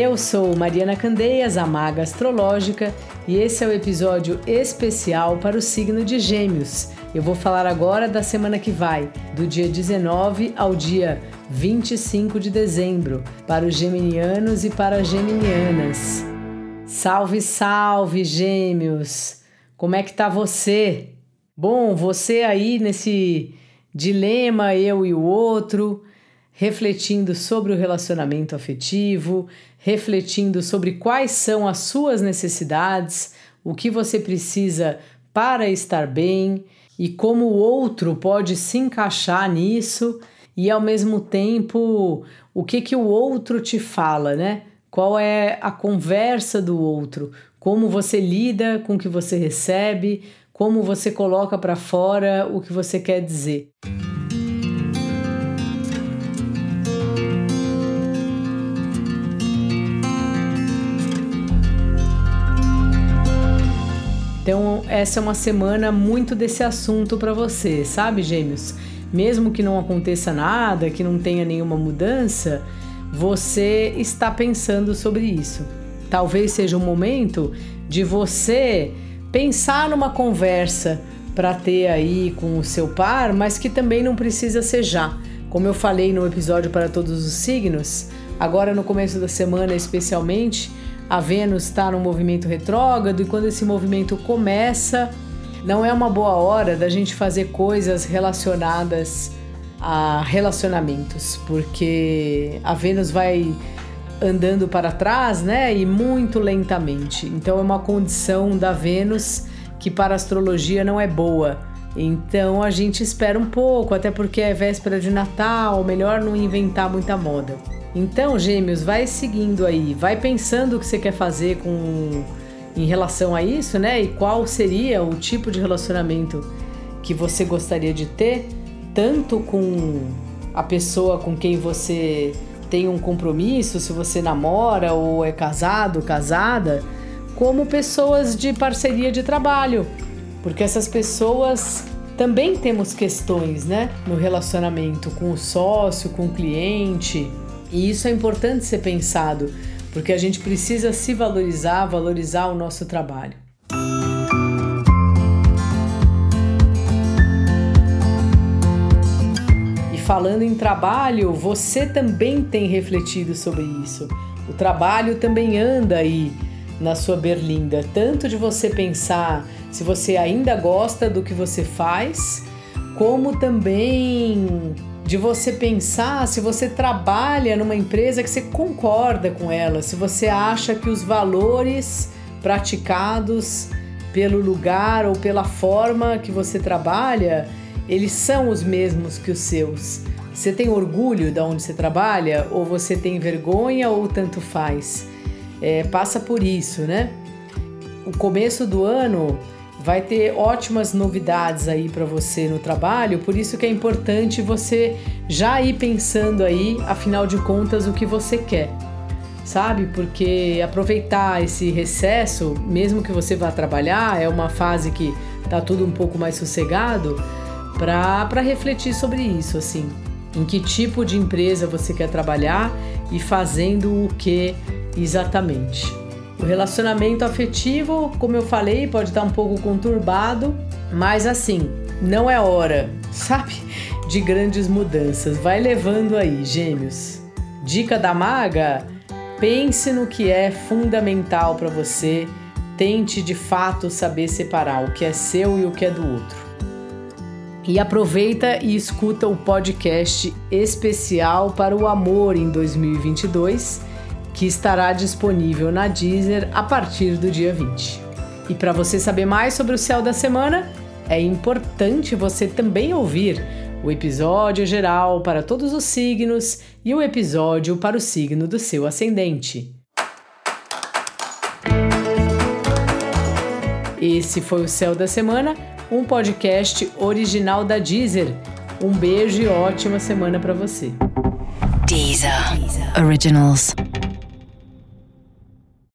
Eu sou Mariana Candeias, a maga astrológica, e esse é o episódio especial para o signo de Gêmeos. Eu vou falar agora da semana que vai, do dia 19 ao dia 25 de dezembro, para os geminianos e para as geminianas. Salve, salve, Gêmeos! Como é que tá você? Bom, você aí nesse dilema eu e o outro, refletindo sobre o relacionamento afetivo, refletindo sobre quais são as suas necessidades, o que você precisa para estar bem e como o outro pode se encaixar nisso e ao mesmo tempo o que que o outro te fala, né? Qual é a conversa do outro? Como você lida com o que você recebe? Como você coloca para fora o que você quer dizer? Então, essa é uma semana muito desse assunto para você, sabe, Gêmeos? Mesmo que não aconteça nada, que não tenha nenhuma mudança, você está pensando sobre isso. Talvez seja um momento de você pensar numa conversa para ter aí com o seu par, mas que também não precisa ser já. Como eu falei no episódio para todos os signos, agora no começo da semana especialmente, a Vênus está no movimento retrógrado e quando esse movimento começa, não é uma boa hora da gente fazer coisas relacionadas a relacionamentos, porque a Vênus vai andando para trás, né, e muito lentamente. Então é uma condição da Vênus que para a astrologia não é boa. Então a gente espera um pouco, até porque é véspera de Natal, melhor não inventar muita moda. Então, gêmeos, vai seguindo aí, vai pensando o que você quer fazer com em relação a isso, né? E qual seria o tipo de relacionamento que você gostaria de ter, tanto com a pessoa com quem você tem um compromisso, se você namora ou é casado, casada, como pessoas de parceria de trabalho, porque essas pessoas também temos questões, né, no relacionamento com o sócio, com o cliente. E isso é importante ser pensado, porque a gente precisa se valorizar, valorizar o nosso trabalho. E falando em trabalho, você também tem refletido sobre isso. O trabalho também anda aí na sua berlinda, tanto de você pensar se você ainda gosta do que você faz, como também de você pensar se você trabalha numa empresa que você concorda com ela, se você acha que os valores praticados pelo lugar ou pela forma que você trabalha, eles são os mesmos que os seus. Você tem orgulho de onde você trabalha ou você tem vergonha ou tanto faz? É, passa por isso, né? O começo do ano vai ter ótimas novidades aí para você no trabalho, por isso que é importante você já ir pensando aí, afinal de contas, o que você quer. Sabe? Porque aproveitar esse recesso, mesmo que você vá trabalhar, é uma fase que tá tudo um pouco mais sossegado, para refletir sobre isso, assim. Em que tipo de empresa você quer trabalhar e fazendo o que exatamente. O relacionamento afetivo, como eu falei, pode estar um pouco conturbado, mas assim, não é hora, sabe, de grandes mudanças. Vai levando aí, gêmeos. Dica da maga: pense no que é fundamental para você. Tente de fato saber separar o que é seu e o que é do outro. E aproveita e escuta o podcast especial para o amor em 2022 que estará disponível na Deezer a partir do dia 20. E para você saber mais sobre o céu da semana, é importante você também ouvir o episódio geral para todos os signos e o episódio para o signo do seu ascendente. Esse foi o Céu da Semana, um podcast original da Deezer. Um beijo e ótima semana para você. Deezer. Deezer. Originals.